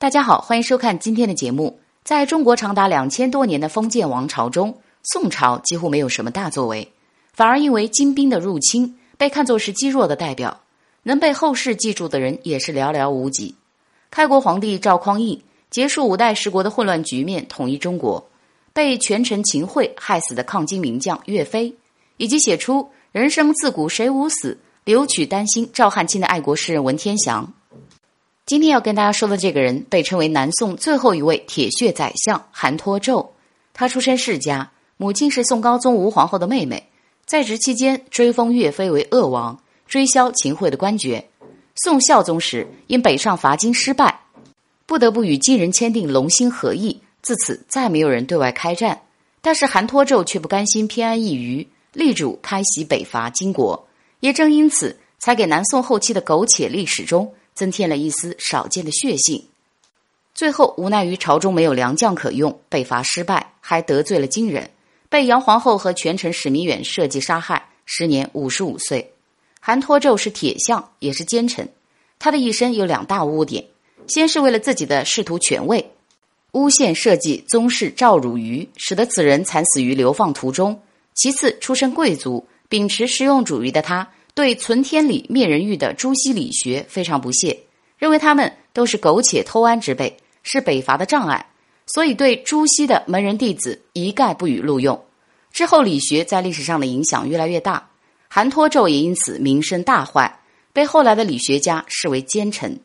大家好，欢迎收看今天的节目。在中国长达两千多年的封建王朝中，宋朝几乎没有什么大作为，反而因为金兵的入侵，被看作是积弱的代表，能被后世记住的人也是寥寥无几。开国皇帝赵匡胤结束五代十国的混乱局面，统一中国，被权臣秦桧害死的抗金名将岳飞，以及写出“人生自古谁无死，留取丹心照汗青”的爱国诗人文天祥。今天要跟大家说的这个人，被称为南宋最后一位铁血宰相韩托胄。他出身世家，母亲是宋高宗吴皇后的妹妹，在职期间追封岳飞为鄂王，追削秦桧的官爵。宋孝宗时因北上伐金失败，不得不与金人签订龙兴和议，自此再没有人对外开战。但是韩托胄却不甘心偏安一隅，力主开袭北伐金国。也正因此，才给南宋后期的苟且历史中。增添了一丝少见的血性，最后无奈于朝中没有良将可用，北伐失败，还得罪了金人，被杨皇后和权臣史弥远设计杀害，时年五十五岁。韩托胄是铁相，也是奸臣，他的一生有两大污点：先是为了自己的仕途权位，诬陷设计宗室赵汝愚，使得此人惨死于流放途中；其次，出身贵族，秉持实用主义的他。对存天理灭人欲的朱熹理学非常不屑，认为他们都是苟且偷安之辈，是北伐的障碍，所以对朱熹的门人弟子一概不予录用。之后，理学在历史上的影响越来越大，韩托胄也因此名声大坏，被后来的理学家视为奸臣。